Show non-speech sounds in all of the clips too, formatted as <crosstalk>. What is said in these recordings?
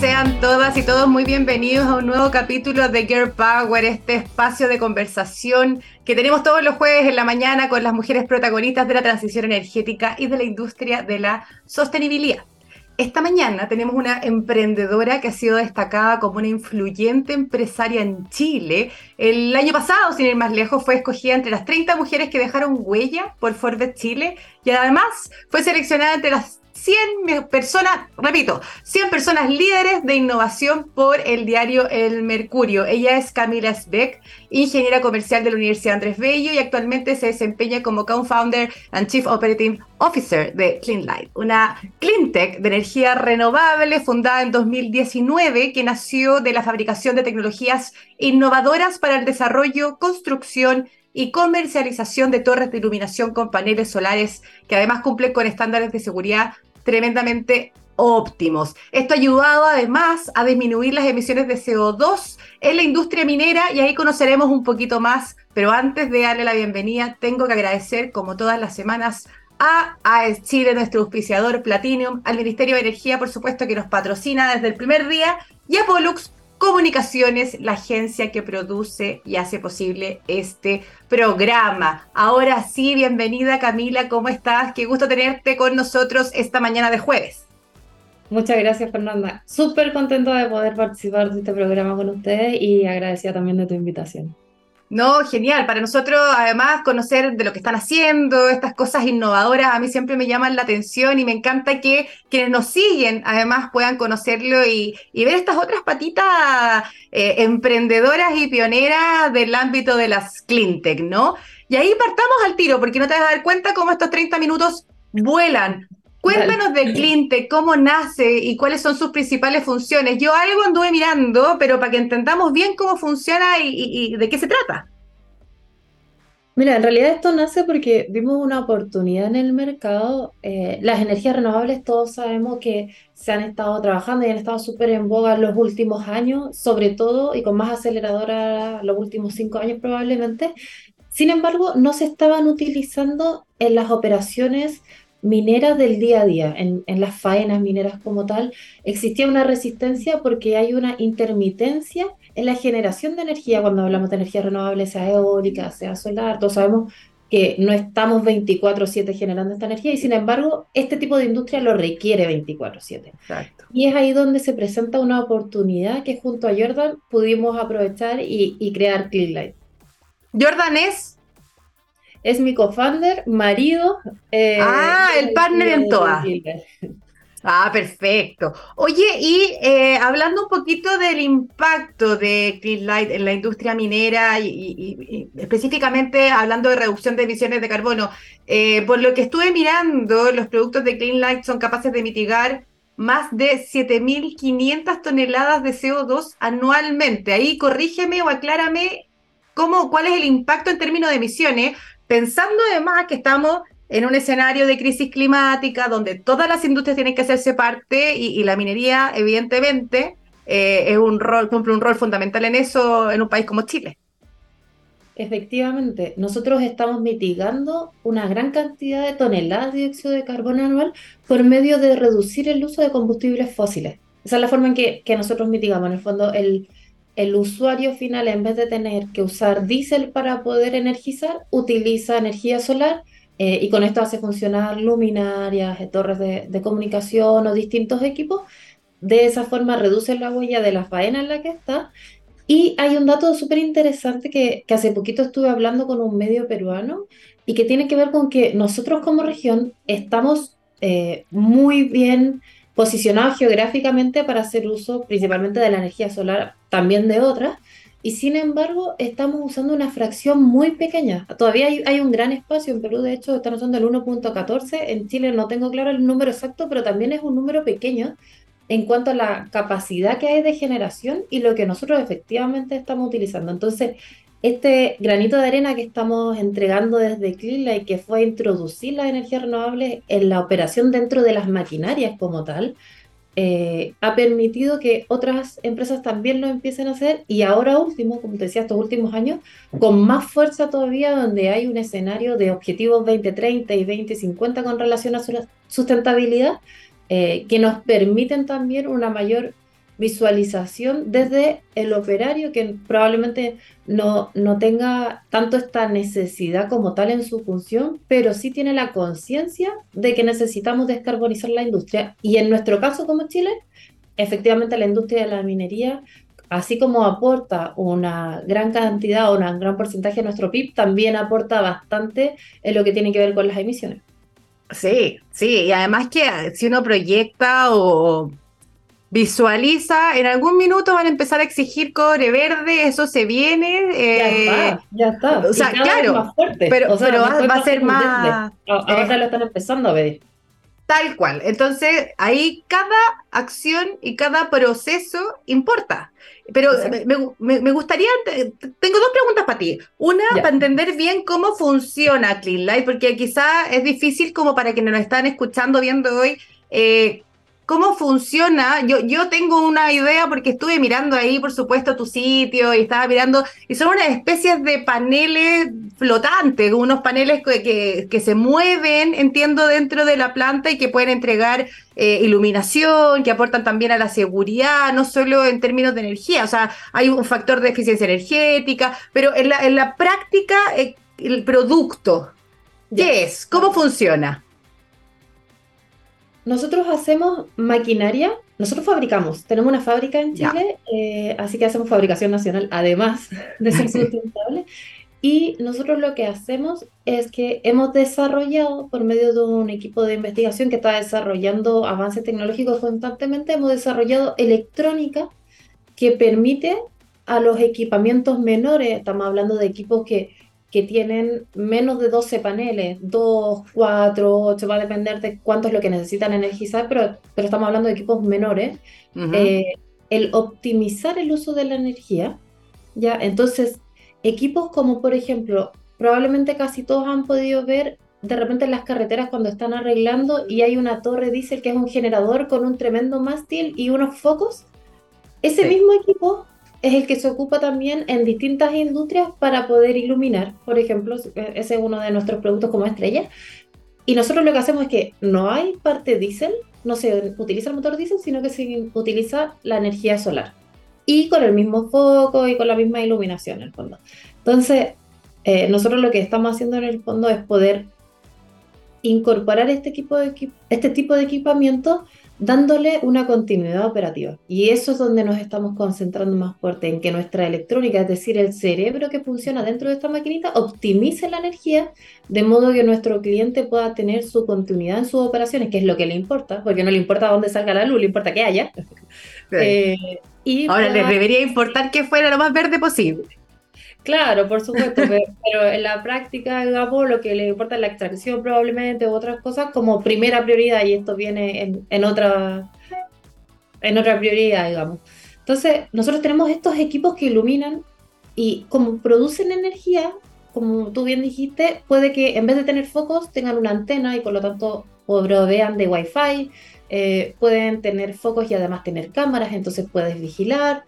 sean todas y todos muy bienvenidos a un nuevo capítulo de Girl Power, este espacio de conversación que tenemos todos los jueves en la mañana con las mujeres protagonistas de la transición energética y de la industria de la sostenibilidad. Esta mañana tenemos una emprendedora que ha sido destacada como una influyente empresaria en Chile. El año pasado, sin ir más lejos, fue escogida entre las 30 mujeres que dejaron huella por Forbes Chile y además fue seleccionada entre las 100 personas, repito, 100 personas líderes de innovación por el diario El Mercurio. Ella es Camila Sbeck, ingeniera comercial de la Universidad Andrés Bello y actualmente se desempeña como co-founder and chief operating officer de Cleanlight, una clean tech de energía renovable fundada en 2019 que nació de la fabricación de tecnologías innovadoras para el desarrollo, construcción y comercialización de torres de iluminación con paneles solares que además cumplen con estándares de seguridad tremendamente óptimos. Esto ha ayudado además a disminuir las emisiones de CO2 en la industria minera y ahí conoceremos un poquito más, pero antes de darle la bienvenida tengo que agradecer como todas las semanas a AES Chile, nuestro auspiciador Platinum, al Ministerio de Energía, por supuesto, que nos patrocina desde el primer día, y a Pollux Comunicaciones, la agencia que produce y hace posible este programa. Ahora sí, bienvenida Camila, ¿cómo estás? Qué gusto tenerte con nosotros esta mañana de jueves. Muchas gracias Fernanda. Súper contento de poder participar de este programa con ustedes y agradecida también de tu invitación. No, genial. Para nosotros, además, conocer de lo que están haciendo, estas cosas innovadoras, a mí siempre me llaman la atención y me encanta que quienes nos siguen, además, puedan conocerlo y, ver estas otras patitas eh, emprendedoras y pioneras del ámbito de las cleantech, ¿no? Y ahí partamos al tiro, porque no te vas a dar cuenta cómo estos 30 minutos vuelan. Cuéntanos de Clintec, cómo nace y cuáles son sus principales funciones. Yo algo anduve mirando, pero para que entendamos bien cómo funciona y, de qué se trata. Mira, en realidad esto nace porque vimos una oportunidad en el mercado. Eh, las energías renovables, todos sabemos que se han estado trabajando y han estado súper en boga en los últimos años, sobre todo y con más aceleradora los últimos cinco años probablemente. Sin embargo, no se estaban utilizando en las operaciones mineras del día a día, en, las faenas mineras como tal, existía una resistencia porque hay una intermitencia en la generación de energía cuando hablamos de energía renovable, sea eólica, sea solar, todos sabemos que no estamos 24/7 generando esta energía y sin embargo este tipo de industria lo requiere 24/7. Y es ahí donde se presenta una oportunidad que junto a Jordan pudimos aprovechar y, y crear Cleanlight. Jordan es es mi co-founder, marido. Eh, ah, el partner en TOA. Ah, perfecto. Oye, y eh, hablando un poquito del impacto de Cleanlight en la industria minera y, específicamente hablando de reducción de emisiones de carbono, eh, por lo que estuve mirando, los productos de Cleanlight son capaces de mitigar más de 7.500 toneladas de CO2 anualmente. Ahí corrígeme o aclárame cómo, cuál es el impacto en términos de emisiones, pensando además que estamos en un escenario de crisis climática donde todas las industrias tienen que hacerse parte y, la minería, evidentemente, eh, un rol, cumple un rol fundamental en eso en un país como Chile. Efectivamente, nosotros estamos mitigando una gran cantidad de toneladas de dióxido de carbono anual por medio de reducir el uso de combustibles fósiles. Esa es la forma en que, que nosotros mitigamos. En el fondo, el, el usuario final, en vez de tener que usar diésel para poder energizar, utiliza energía solar eh, y con esto hace funcionar luminarias, eh, torres de, comunicación o distintos equipos. De esa forma reduce la huella de la faena en la que está. Y hay un dato súper interesante que, hace poquito estuve hablando con un medio peruano y que tiene que ver con que nosotros como región estamos eh, muy bien posicionados geográficamente para hacer uso principalmente de la energía solar, también de otras, y sin embargo estamos usando una fracción muy pequeña. Todavía hay, un gran espacio, en Perú de hecho están usando el 1.14, en Chile no tengo claro el número exacto, pero también es un número pequeño en cuanto a la capacidad que hay de generación y lo que nosotros efectivamente estamos utilizando. Entonces, este granito de arena que estamos entregando desde y que fue introducir las energías renovables en la operación dentro de las maquinarias como tal, eh, ha permitido que otras empresas también lo empiecen a hacer y ahora último, como te decía, estos últimos años, con más fuerza todavía donde hay un escenario de objetivos 2030 y 2050 con relación a su sustentabilidad, eh, que nos permiten también una mayor visualización desde el operario que probablemente no, no tenga tanto esta necesidad como tal en su función, pero sí tiene la conciencia de que necesitamos descarbonizar la industria. Y en nuestro caso como Chile, efectivamente la industria de la minería, así como aporta una gran cantidad o un gran porcentaje de nuestro PIB, también aporta bastante en lo que tiene que ver con las emisiones. Sí, sí, y además que si uno proyecta o visualiza, en algún minuto van a empezar a exigir cobre verde, eso se viene. ya está, eh, ya está. O sea, claro, pero, pero va, a ser más... Ahora eh, lo están empezando a pedir. Tal cual. Entonces, ahí cada acción y cada proceso importa. Pero me, gustaría, tengo dos preguntas para ti. Una, para entender bien cómo funciona Clean porque quizá es difícil como para quienes nos están escuchando, viendo hoy, eh, ¿Cómo funciona? Yo, yo tengo una idea porque estuve mirando ahí, por supuesto, tu sitio y estaba mirando, y son unas especies de paneles flotantes, unos paneles que, que, se mueven, entiendo, dentro de la planta y que pueden entregar eh, iluminación, que aportan también a la seguridad, no solo en términos de energía, o sea, hay un factor de eficiencia energética, pero en la, en la práctica, eh, el producto, ¿qué es? ¿Cómo funciona? Nosotros hacemos maquinaria, nosotros fabricamos, tenemos una fábrica en Chile, eh, así que hacemos fabricación nacional, además <laughs> de ser <laughs> sustentable. Y nosotros lo que hacemos es que hemos desarrollado, por medio de un equipo de investigación que está desarrollando avances tecnológicos constantemente, hemos desarrollado electrónica que permite a los equipamientos menores, estamos hablando de equipos que que tienen menos de 12 paneles, 2, 4, 8, va a depender de cuánto es lo que necesitan energizar, pero, pero estamos hablando de equipos menores, eh, el optimizar el uso de la energía, ¿ya? Entonces, equipos como por ejemplo, probablemente casi todos han podido ver de repente en las carreteras cuando están arreglando y hay una torre diésel que es un generador con un tremendo mástil y unos focos, ese mismo equipo es el que se ocupa también en distintas industrias para poder iluminar, por ejemplo, ese es uno de nuestros productos como estrella. Y nosotros lo que hacemos es que no hay parte diésel, no se utiliza el motor diésel, sino que se utiliza la energía solar. Y con el mismo foco y con la misma iluminación en el fondo. Entonces, eh, nosotros lo que estamos haciendo en el fondo es poder incorporar este, equipo de, este tipo de equipamiento dándole una continuidad operativa. Y eso es donde nos estamos concentrando más fuerte, en que nuestra electrónica, es decir, el cerebro que funciona dentro de esta maquinita, optimice la energía de modo que nuestro cliente pueda tener su continuidad en sus operaciones, que es lo que le importa, porque no le importa dónde salga la luz, le importa que haya. <laughs> Eh, y Ahora, le debería importar que fuera lo más verde posible. Claro, por supuesto, pero, en la práctica, digamos, lo que le importa es la extracción probablemente u otras cosas como primera prioridad y esto viene en, otra, en otra prioridad, digamos. Entonces, nosotros tenemos estos equipos que iluminan y como producen energía, como tú bien dijiste, puede que en vez de tener focos tengan una antena y por lo tanto provean de Wi-Fi, eh, pueden tener focos y además tener cámaras, entonces puedes vigilar,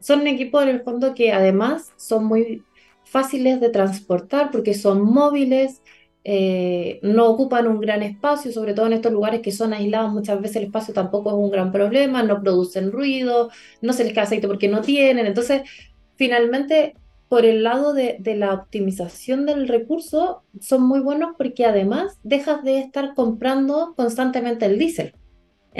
son equipos en el fondo que además son muy fáciles de transportar porque son móviles, eh, no ocupan un gran espacio, sobre todo en estos lugares que son aislados, muchas veces el espacio tampoco es un gran problema, no producen ruido, no se les cae aceite porque no tienen. Entonces, finalmente, por el lado de, de la optimización del recurso, son muy buenos porque además dejas de estar comprando constantemente el diésel.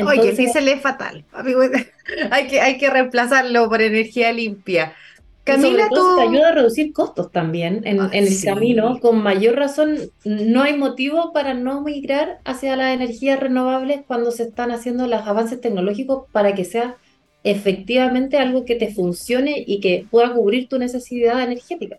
Oye, se le es fatal. <laughs> hay, que, hay que reemplazarlo por energía limpia. Camila, tú... te ayuda a reducir costos también en, en el camino. Con mayor razón, no hay motivo para no migrar hacia las energías renovables cuando se están haciendo los avances tecnológicos para que sea efectivamente algo que te funcione y que pueda cubrir tu necesidad energética.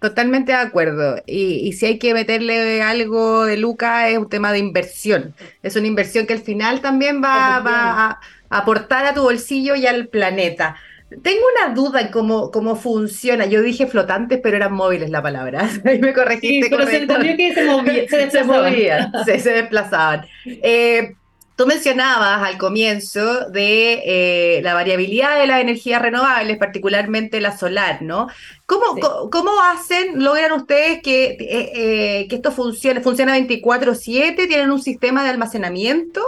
Totalmente de acuerdo. Y, si hay que meterle algo de Luca, es un tema de inversión. Es una inversión que al final también va, a, aportar a tu bolsillo y al planeta. Tengo una duda en cómo, cómo funciona. Yo dije flotantes, pero eran móviles la palabra. <laughs> Ahí me corregiste. pero se entendió que se, <laughs> movían, se, movían, se, desplazaban. Eh, Tú mencionabas al comienzo de eh, la variabilidad de las energías renovables, particularmente la solar, ¿no? ¿Cómo, ¿cómo hacen, logran ustedes que, eh, que esto funcione? ¿Funciona 24/7? ¿Tienen un sistema de almacenamiento?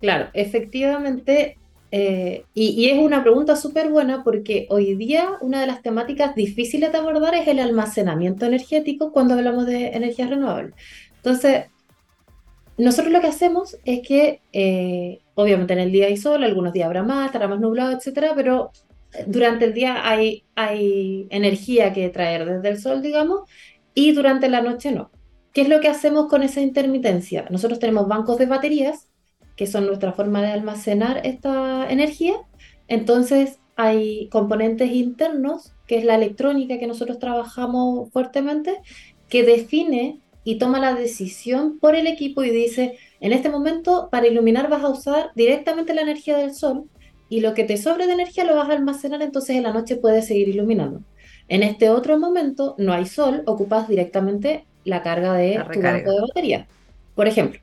Claro, efectivamente, Eh, y, es una pregunta súper buena porque hoy día una de las temáticas difíciles de abordar es el almacenamiento energético cuando hablamos de energías renovables. Entonces, nosotros lo que hacemos es que, eh, obviamente en el día hay sol, algunos días habrá más, estará más nublado, etcétera, pero durante el día hay, hay energía que traer desde el sol, digamos, y durante la noche no. ¿Qué es lo que hacemos con esa intermitencia? Nosotros tenemos bancos de baterías, que son nuestra forma de almacenar esta energía. Entonces hay componentes internos, que es la electrónica que nosotros trabajamos fuertemente, que define y toma la decisión por el equipo y dice, en este momento para iluminar vas a usar directamente la energía del sol y lo que te sobre de energía lo vas a almacenar, entonces en la noche puedes seguir iluminando. En este otro momento no hay sol, ocupas directamente la carga de tu banco de batería, por ejemplo.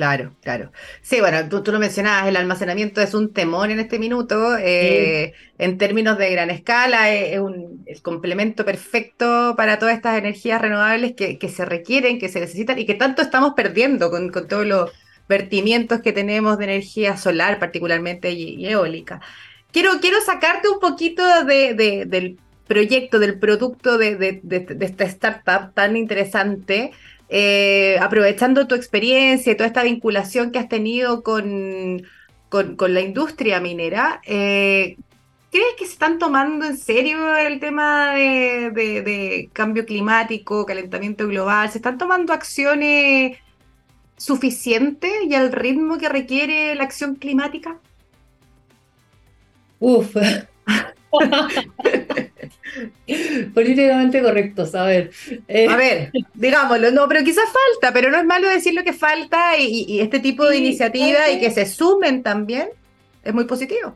Claro, claro. Sí, bueno, tú, lo mencionabas, el almacenamiento es un temor en este minuto. Eh, en términos de gran escala, es, un, el complemento perfecto para todas estas energías renovables que, se requieren, que se necesitan y que tanto estamos perdiendo con, todos los vertimientos que tenemos de energía solar, particularmente y, eólica. Quiero, quiero sacarte un poquito de, del proyecto, del producto de, esta startup tan interesante, eh, aprovechando tu experiencia y toda esta vinculación que has tenido con, con, la industria minera. Eh, ¿Crees que se están tomando en serio el tema de cambio climático, calentamiento global? ¿Se están tomando acciones suficiente y al ritmo que requiere la acción climática? Uf. <laughs> <laughs> Políticamente correcto, a ver. Eh, a ver, <laughs> digámoslo, no, pero quizás falta, pero no es malo decir lo que falta y, este tipo de iniciativa y que se sumen también es muy positivo.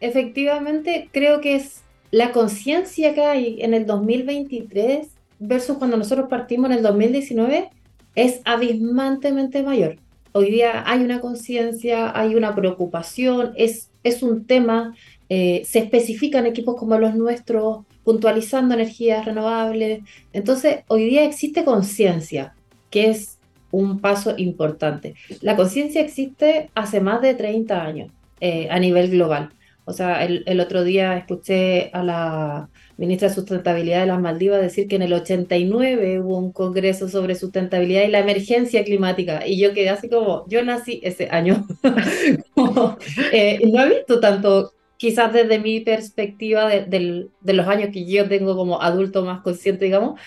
Efectivamente, creo que es la conciencia que hay en el 2023 versus cuando nosotros partimos en el 2019 es abismantemente mayor. Hoy día hay una conciencia, hay una preocupación, es, es un tema, eh, se especifican equipos como los nuestros, puntualizando energías renovables. Entonces, hoy día existe conciencia, que es un paso importante. La conciencia existe hace más de 30 años eh, a nivel global. O sea, el, el, otro día escuché a la ministra de Sustentabilidad de las Maldivas decir que en el 89 hubo un congreso sobre sustentabilidad y la emergencia climática. Y yo quedé así como, yo nací ese año. <laughs> Eh, no he visto tanto, quizás desde mi perspectiva de, de, los años que yo tengo como adulto más consciente, digamos,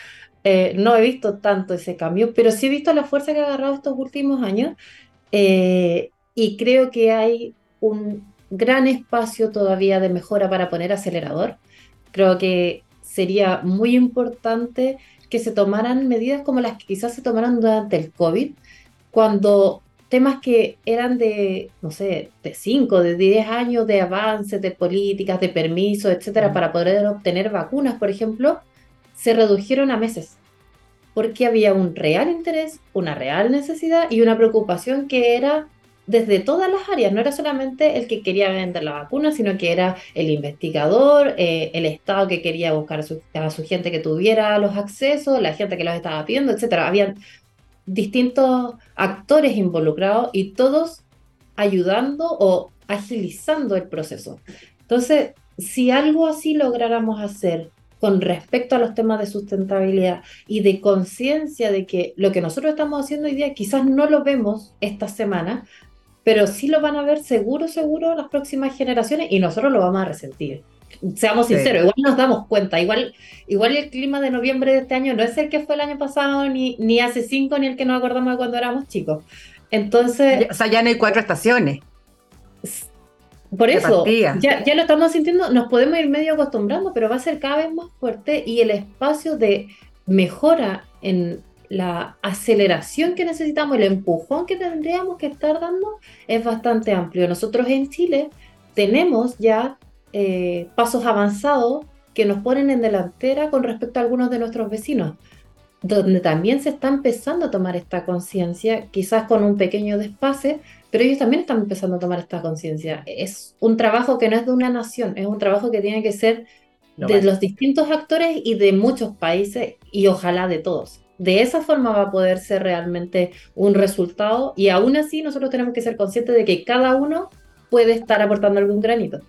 eh, no he visto tanto ese cambio, pero sí he visto la fuerza que ha agarrado estos últimos años. Eh, y creo que hay un gran espacio todavía de mejora para poner acelerador. Creo que sería muy importante que se tomaran medidas como las que quizás se tomaron durante el COVID, cuando temas que eran de, no sé, de 5, de 10 años de avances, de políticas, de permisos, etcétera, para poder obtener vacunas, por ejemplo, se redujeron a meses, porque había un real interés, una real necesidad y una preocupación que era desde todas las áreas, no era solamente el que quería vender la vacuna, sino que era el investigador, eh, el Estado que quería buscar a su, gente que tuviera los accesos, la gente que los estaba pidiendo, etc. Habían distintos actores involucrados y todos ayudando o agilizando el proceso. Entonces, si algo así lográramos hacer con respecto a los temas de sustentabilidad y de conciencia de que lo que nosotros estamos haciendo hoy día quizás no lo vemos esta semana, pero sí lo van a ver seguro, seguro las próximas generaciones y nosotros lo vamos a resentir. Seamos sinceros, igual nos damos cuenta, igual, igual el clima de noviembre de este año no es el que fue el año pasado, ni, ni hace cinco, ni el que nos acordamos de cuando éramos chicos. Entonces... o sea, ya no hay cuatro estaciones. Por eso, ya, ya lo estamos sintiendo, nos podemos ir medio acostumbrando, pero va a ser cada vez más fuerte y el espacio de mejora en la aceleración que necesitamos, el empujón que tendríamos que estar dando es bastante amplio. Nosotros en Chile tenemos ya eh, pasos avanzados que nos ponen en delantera con respecto a algunos de nuestros vecinos, donde también se está empezando a tomar esta conciencia, quizás con un pequeño despase, pero ellos también están empezando a tomar esta conciencia. Es un trabajo que no es de una nación, es un trabajo que tiene que ser de los distintos actores y de muchos países y ojalá de todos de esa forma va a poder ser realmente un resultado y aún así nosotros tenemos que ser conscientes de que cada uno puede estar aportando algún granito.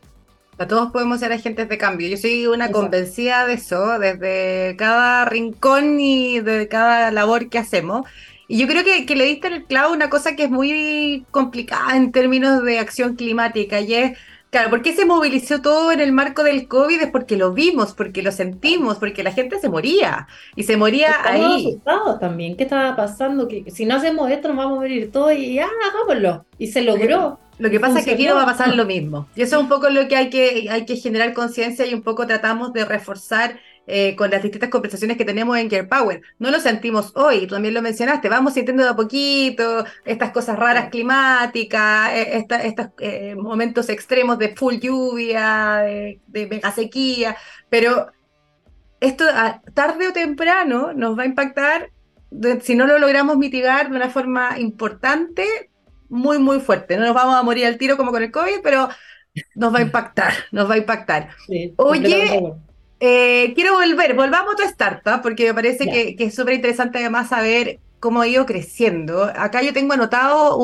Todos podemos ser agentes de cambio. Yo soy una convencida de eso, desde cada rincón y de cada labor que hacemos. Y yo creo que, que le diste el clavo una cosa que es muy complicada en términos de acción climática, y es Claro, ¿por qué se movilizó todo en el marco del COVID? Es porque lo vimos, porque lo sentimos, porque la gente se moría y se moría Estamos ahí. asustados también. ¿Qué estaba pasando? Que si no hacemos esto nos vamos a morir todos y ah, hagámoslo. Y se logró. Lo que pasa es que aquí no va a pasar lo mismo. Y eso es un poco lo que hay que, hay que generar conciencia y un poco tratamos de reforzar eh, con las distintas conversaciones que tenemos en Gear Power. No lo sentimos hoy, tú también lo mencionaste, vamos sintiendo de a poquito estas cosas raras climáticas, eh, estos eh, momentos extremos de full lluvia, de, mega sequía, pero esto tarde o temprano nos va a impactar, si no lo logramos mitigar de una forma importante, muy, muy fuerte. No nos vamos a morir al tiro como con el COVID, pero nos va a impactar, nos va a impactar. Oye, eh, quiero volver, volvamos a tu startup, porque me parece que, es súper interesante además saber cómo ha ido creciendo. Acá yo tengo anotado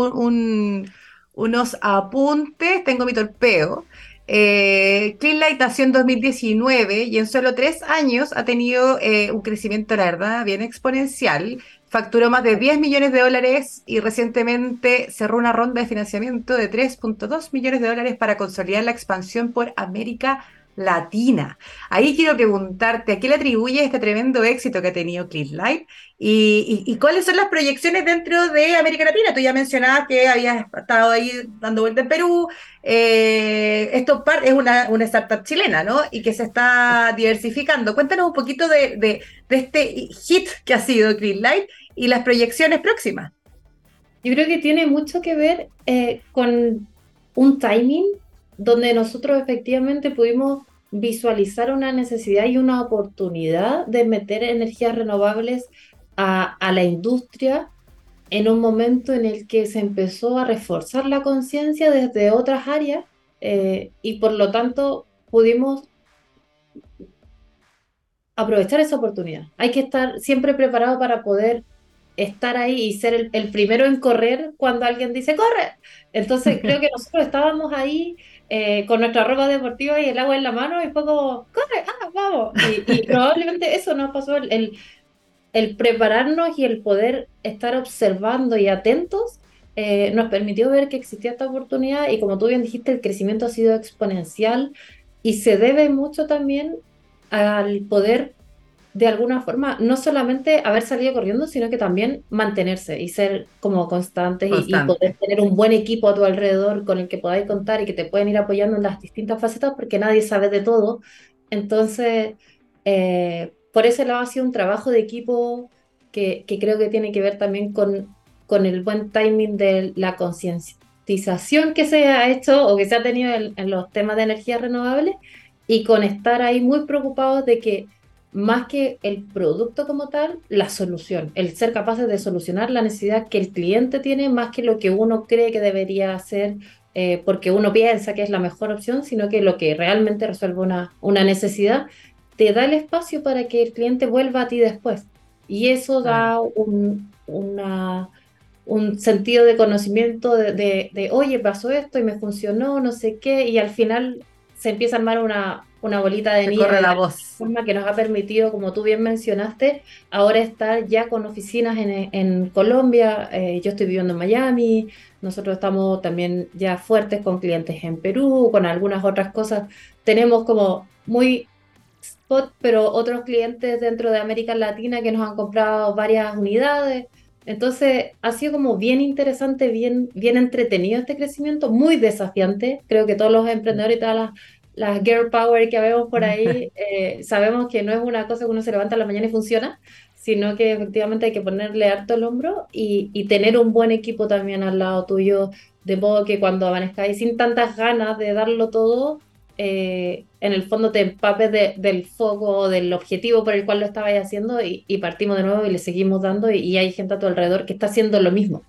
unos apuntes, tengo mi torpeo. Eh, Cleanlight nació en 2019 y en solo tres años ha tenido eh, un crecimiento, la verdad, bien exponencial. Facturó más de 10 millones de dólares y recientemente cerró una ronda de financiamiento de 3.2 millones de dólares para consolidar la expansión por América latina. Ahí quiero preguntarte, ¿a qué le atribuye este tremendo éxito que ha tenido Clean ¿Y, y, cuáles son las proyecciones dentro de América Latina? Tú ya mencionabas que habías estado ahí dando vuelta en Perú. Eh, esto es una, startup chilena, ¿no? Y que se está diversificando. Cuéntanos un poquito de, este hit que ha sido Clean y las proyecciones próximas. Yo creo que tiene mucho que ver eh, con un timing donde nosotros efectivamente pudimos visualizar una necesidad y una oportunidad de meter energías renovables a, la industria en un momento en el que se empezó a reforzar la conciencia desde otras áreas eh, y por lo tanto pudimos aprovechar esa oportunidad. Hay que estar siempre preparado para poder estar ahí y ser el, primero en correr cuando alguien dice corre. Entonces creo que nosotros estábamos ahí eh, con nuestra ropa deportiva y el agua en la mano y fue como, corre, ah, vamos. Y, <laughs> probablemente eso nos pasó, el, el, prepararnos y el poder estar observando y atentos eh, nos permitió ver que existía esta oportunidad y como tú bien dijiste, el crecimiento ha sido exponencial y se debe mucho también al poder de alguna forma no solamente haber salido corriendo, sino que también mantenerse y ser como constantes y, poder tener un buen equipo a tu alrededor con el que podáis contar y que te pueden ir apoyando en las distintas facetas porque nadie sabe de todo. Entonces, eh, por ese lado ha sido un trabajo de equipo que, que, creo que tiene que ver también con, con el buen timing de la concienciación que se ha hecho o que se ha tenido en, en los temas de energía renovable y con estar ahí muy preocupados de que más que el producto como tal, la solución, el ser capaces de solucionar la necesidad que el cliente tiene más que lo que uno cree que debería hacer eh, porque uno piensa que es la mejor opción, sino que lo que realmente resuelve una, una necesidad, te da el espacio para que el cliente vuelva a ti después. Y eso da un, una, un sentido de conocimiento de, de, oye, pasó esto y me funcionó, no sé qué, y al final se empieza a armar una, una bolita de nieve. la voz. Que nos ha permitido, como tú bien mencionaste, ahora estar ya con oficinas en, en Colombia. Eh, yo estoy viviendo en Miami. Nosotros estamos también ya fuertes con clientes en Perú, con algunas otras cosas. Tenemos como muy spot, pero otros clientes dentro de América Latina que nos han comprado varias unidades. Entonces ha sido como bien interesante, bien, bien entretenido este crecimiento, muy desafiante. Creo que todos los emprendedores y todas las las girl power que vemos por ahí, <laughs> eh, sabemos que no es una cosa que uno se levanta a la mañana y funciona, sino que efectivamente hay que ponerle harto el hombro y, y tener un buen equipo también al lado tuyo, de modo que cuando amanezcáis sin tantas ganas de darlo todo, eh, en el fondo te empapes del foco, del objetivo por el cual lo estabais haciendo y, partimos de nuevo y le seguimos dando y, y hay gente a tu alrededor que está haciendo lo mismo.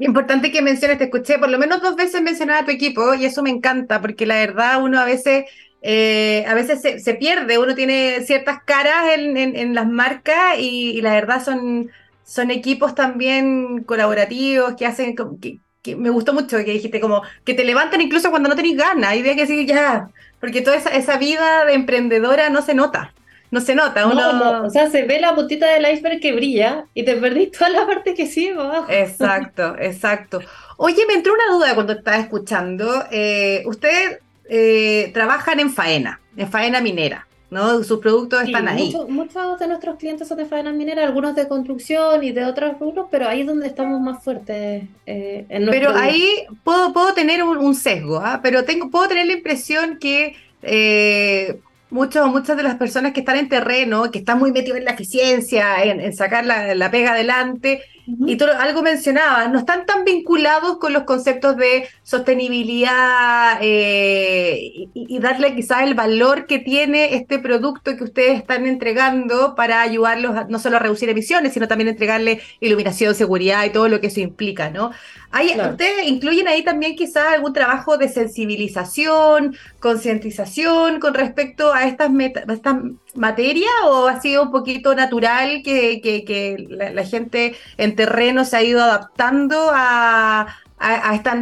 Importante que menciones, te escuché por lo menos dos veces mencionar a tu equipo y eso me encanta porque la verdad uno a veces, eh, a veces se, pierde, uno tiene ciertas caras en, las marcas y, la verdad son, son equipos también colaborativos que hacen, que, que me gustó mucho que dijiste, como que te levantan incluso cuando no tenés ganas, hay días que decir ya, porque toda esa, esa vida de emprendedora no se nota. No se nota, uno... o sea, se ve la puntita del iceberg que brilla y te perdís toda la parte que sigue abajo. Exacto, <laughs> exacto. Oye, me entró una duda cuando estaba escuchando. Eh, ustedes eh, trabajan en faena, en faena minera. ¿no? Sus productos están ahí. Muchos, de nuestros clientes son de faena minera, algunos de construcción y de otros rubros, pero ahí es donde estamos más fuertes. Eh, en pero ahí puedo, puedo tener un, sesgo, ¿ah? pero tengo, puedo tener la impresión que eh, muchos, muchas de las personas que están en terreno, que están muy metidos en la eficiencia, en, sacar la, pega adelante, y todo, algo mencionaba, no están tan vinculados con los conceptos de sostenibilidad eh, y, darle quizás el valor que tiene este producto que ustedes están entregando para ayudarlos no solo a reducir emisiones, sino también entregarle iluminación, seguridad y todo lo que eso implica, ¿no? ¿Ustedes incluyen ahí también quizás algún trabajo de sensibilización, concientización con respecto a estas, estas materias o ha sido un poquito natural que, que, la, gente en terreno se ha ido adaptando a, a, esta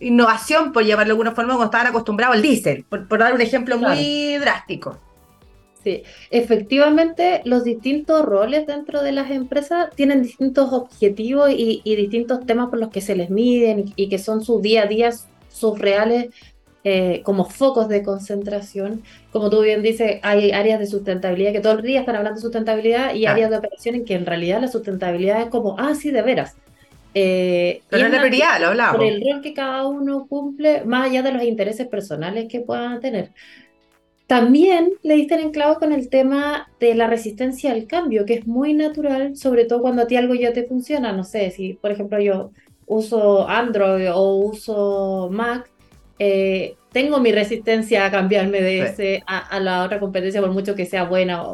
innovación, por llamarlo de alguna forma, como estaban acostumbrados al diésel, por, dar un ejemplo muy drástico? Sí, efectivamente los distintos roles dentro de las empresas tienen distintos objetivos y, distintos temas por los que se les miden y, que son su día a día, sus reales eh, como focos de concentración. Como tú bien dices, hay áreas de sustentabilidad que todo el día están hablando de sustentabilidad y áreas de operación en que en realidad la sustentabilidad es como, ah, sí, de veras. Eh, Pero es la prioridad, lo hablamos. Por el rol que cada uno cumple, más allá de los intereses personales que puedan tener. También le diste en clavo con el tema de la resistencia al cambio, que es muy natural, sobre todo cuando a ti algo ya te funciona. No sé, si por ejemplo yo uso Android o uso Mac, eh, tengo mi resistencia a cambiarme de ese a, la otra competencia, por mucho que sea buena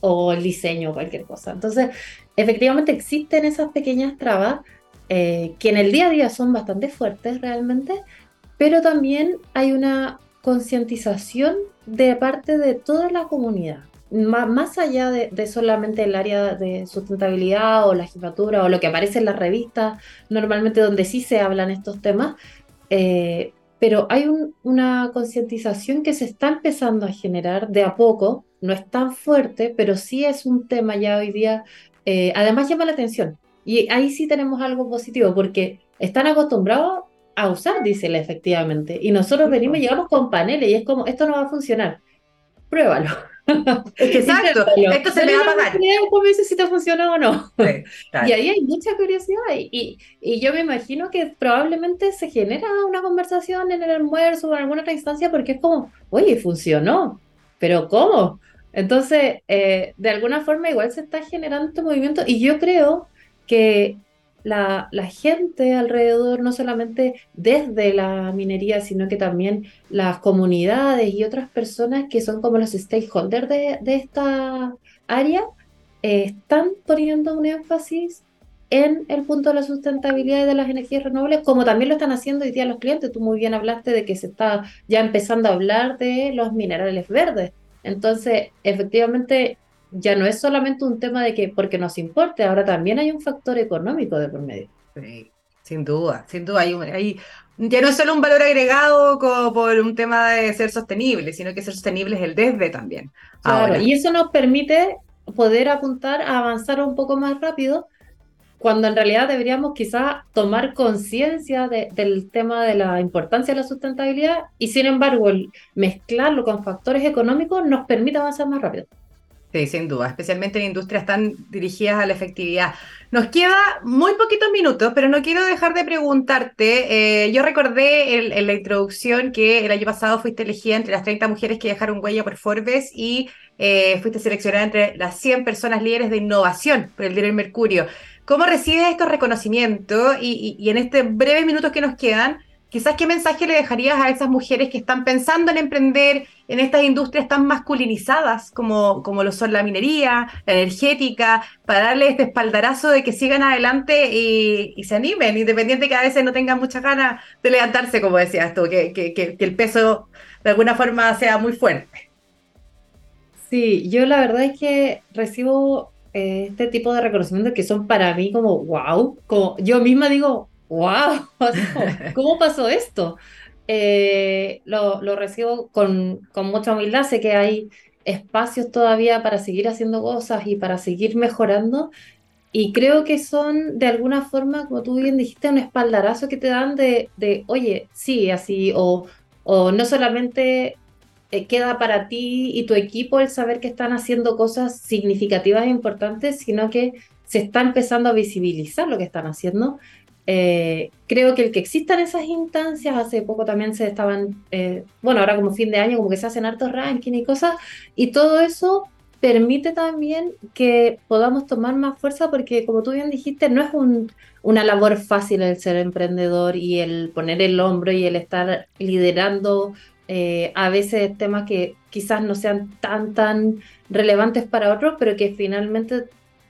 o, el diseño o cualquier cosa. Entonces, efectivamente existen esas pequeñas trabas eh, que en el día a día son bastante fuertes realmente, pero también hay una concientización de parte de toda la comunidad. Más, allá de, solamente el área de sustentabilidad o la jefatura o lo que aparece en las revistas, normalmente donde sí se hablan estos temas, eh, pero hay una concientización que se está empezando a generar de a poco, no es tan fuerte, pero sí es un tema ya hoy día, eh, además llama la atención. Y ahí sí tenemos algo positivo, porque están acostumbrados a usar diésel efectivamente. Y nosotros venimos y llegamos con paneles y es como, esto no va a funcionar. Pruébalo. <laughs> exacto, esto se me va a pagar. ¿Cómo dices si te funciona o no? <laughs> Y ahí hay mucha curiosidad y, y, yo me imagino que probablemente se genera una conversación en el almuerzo o en alguna otra instancia porque es como, oye, funcionó, pero ¿cómo? Entonces, eh, de alguna forma igual se está generando este movimiento y yo creo que la, gente alrededor, no solamente desde la minería, sino que también las comunidades y otras personas que son como los stakeholders de, esta área, eh, están poniendo un énfasis en el punto de la sustentabilidad de las energías renovables, como también lo están haciendo hoy día los clientes. Tú muy bien hablaste de que se está ya empezando a hablar de los minerales verdes. Entonces, efectivamente, ya no es solamente un tema de que porque nos importe, ahora también hay un factor económico de por medio. Sí, sin duda, sin duda. Hay, hay, ya no es solo un valor agregado por un tema de ser sostenible, sino que ser sostenible es el desde también. Claro, y eso nos permite poder apuntar a avanzar un poco más rápido, cuando en realidad deberíamos quizás tomar conciencia del tema de la importancia de la sustentabilidad y sin embargo mezclarlo con factores económicos nos permite avanzar más rápido. Sí, sin duda, especialmente en industrias tan dirigidas a la efectividad. Nos queda muy poquitos minutos, pero no quiero dejar de preguntarte. Eh, yo recordé en, la introducción que el año pasado fuiste elegida entre las 30 mujeres que dejaron huella por Forbes y eh, fuiste seleccionada entre las 100 personas líderes de innovación por el diario Mercurio. ¿Cómo recibes estos reconocimientos? Y, y en este breves minutos que nos quedan, quizás qué mensaje le dejarías a esas mujeres que están pensando en emprender en estas industrias tan masculinizadas como, como lo son la minería, la energética, para darle este espaldarazo de que sigan adelante y, se animen, independiente que a veces no tengan mucha ganas de levantarse, como decías tú, que, que, el peso de alguna forma sea muy fuerte. Sí, yo la verdad es que recibo eh, este tipo de reconocimientos que son para mí como wow, como yo misma digo, wow, <laughs> ¿cómo pasó esto? Eh, lo, lo, recibo con, con mucha humildad, sé que hay espacios todavía para seguir haciendo cosas y para seguir mejorando. Y creo que son de alguna forma, como tú bien dijiste, un espaldarazo que te dan de, de oye, sí, así, o, o no solamente eh, queda para ti y tu equipo el saber que están haciendo cosas significativas e importantes, sino que se está empezando a visibilizar lo que están haciendo. Eh, creo que el que existan esas instancias, hace poco también se estaban, eh, bueno, ahora como fin de año, como que se hacen hartos rankings y cosas, y todo eso permite también que podamos tomar más fuerza porque, como tú bien dijiste, no es un, una labor fácil el ser emprendedor y el poner el hombro y el estar liderando eh, a veces temas que quizás no sean tan, tan relevantes para otros, pero que finalmente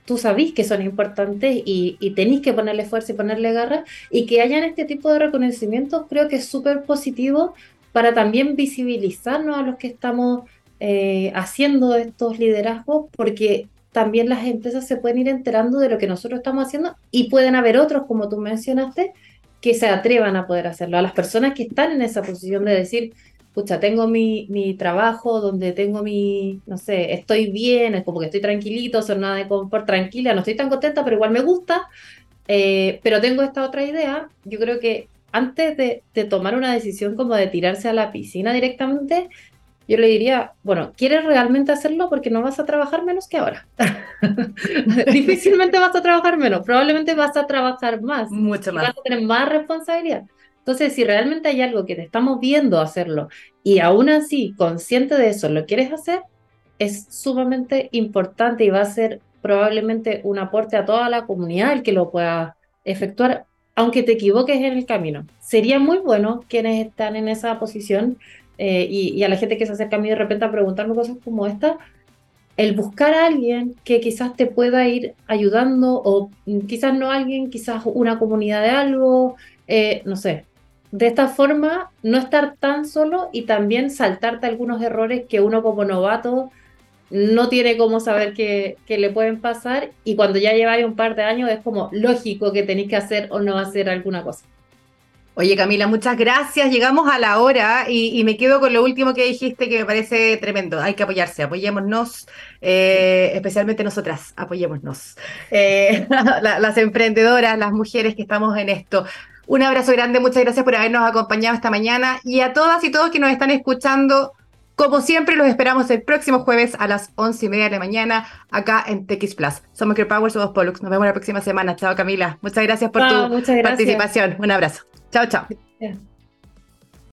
tú sabís que son importantes y, y tenéis que ponerle fuerza y ponerle garra, y que hayan este tipo de reconocimientos creo que es súper positivo para también visibilizarnos a los que estamos eh, haciendo estos liderazgos, porque también las empresas se pueden ir enterando de lo que nosotros estamos haciendo y pueden haber otros, como tú mencionaste, que se atrevan a poder hacerlo. A las personas que están en esa posición de decir, pucha, tengo mi, mi trabajo donde tengo mi, no sé, estoy bien, es como que estoy tranquilito, soy nada de confort, tranquila, no estoy tan contenta, pero igual me gusta, eh, pero tengo esta otra idea, yo creo que antes de, de, tomar una decisión como de tirarse a la piscina directamente, yo le diría, bueno, ¿quieres realmente hacerlo? Porque no vas a trabajar menos que ahora. <laughs> Difícilmente vas a trabajar menos, probablemente vas a trabajar más. Mucho más. Vas a tener más responsabilidad. Entonces, si realmente hay algo que te estamos viendo hacerlo y aún así, consciente de eso, lo quieres hacer, es sumamente importante y va a ser probablemente un aporte a toda la comunidad el que lo pueda efectuar, aunque te equivoques en el camino. Sería muy bueno quienes están en esa posición eh, y, a la gente que se acerca a mí de repente a preguntarme cosas como esta, el buscar a alguien que quizás te pueda ir ayudando o quizás no alguien, quizás una comunidad de algo, eh, no sé, de esta forma no estar tan solo y también saltarte algunos errores que uno como novato no tiene cómo saber que, que le pueden pasar y cuando ya lleváis un par de años es como lógico que tenéis que hacer o no hacer alguna cosa. Oye Camila, muchas gracias. Llegamos a la hora y, me quedo con lo último que dijiste que me parece tremendo. Hay que apoyarse, apoyémonos, eh, especialmente nosotras, apoyémonos. Eh, <laughs> la, las emprendedoras, las mujeres que estamos en esto. Un abrazo grande, muchas gracias por habernos acompañado esta mañana y a todas y todos que nos están escuchando. Como siempre, los esperamos el próximo jueves a las once y media de la mañana acá en TX Plus. Somos Care Power, somos Pollux. Nos vemos la próxima semana. Chao, Camila. Muchas gracias por tu gracias. participación. Un abrazo. Chao, chao. Yeah.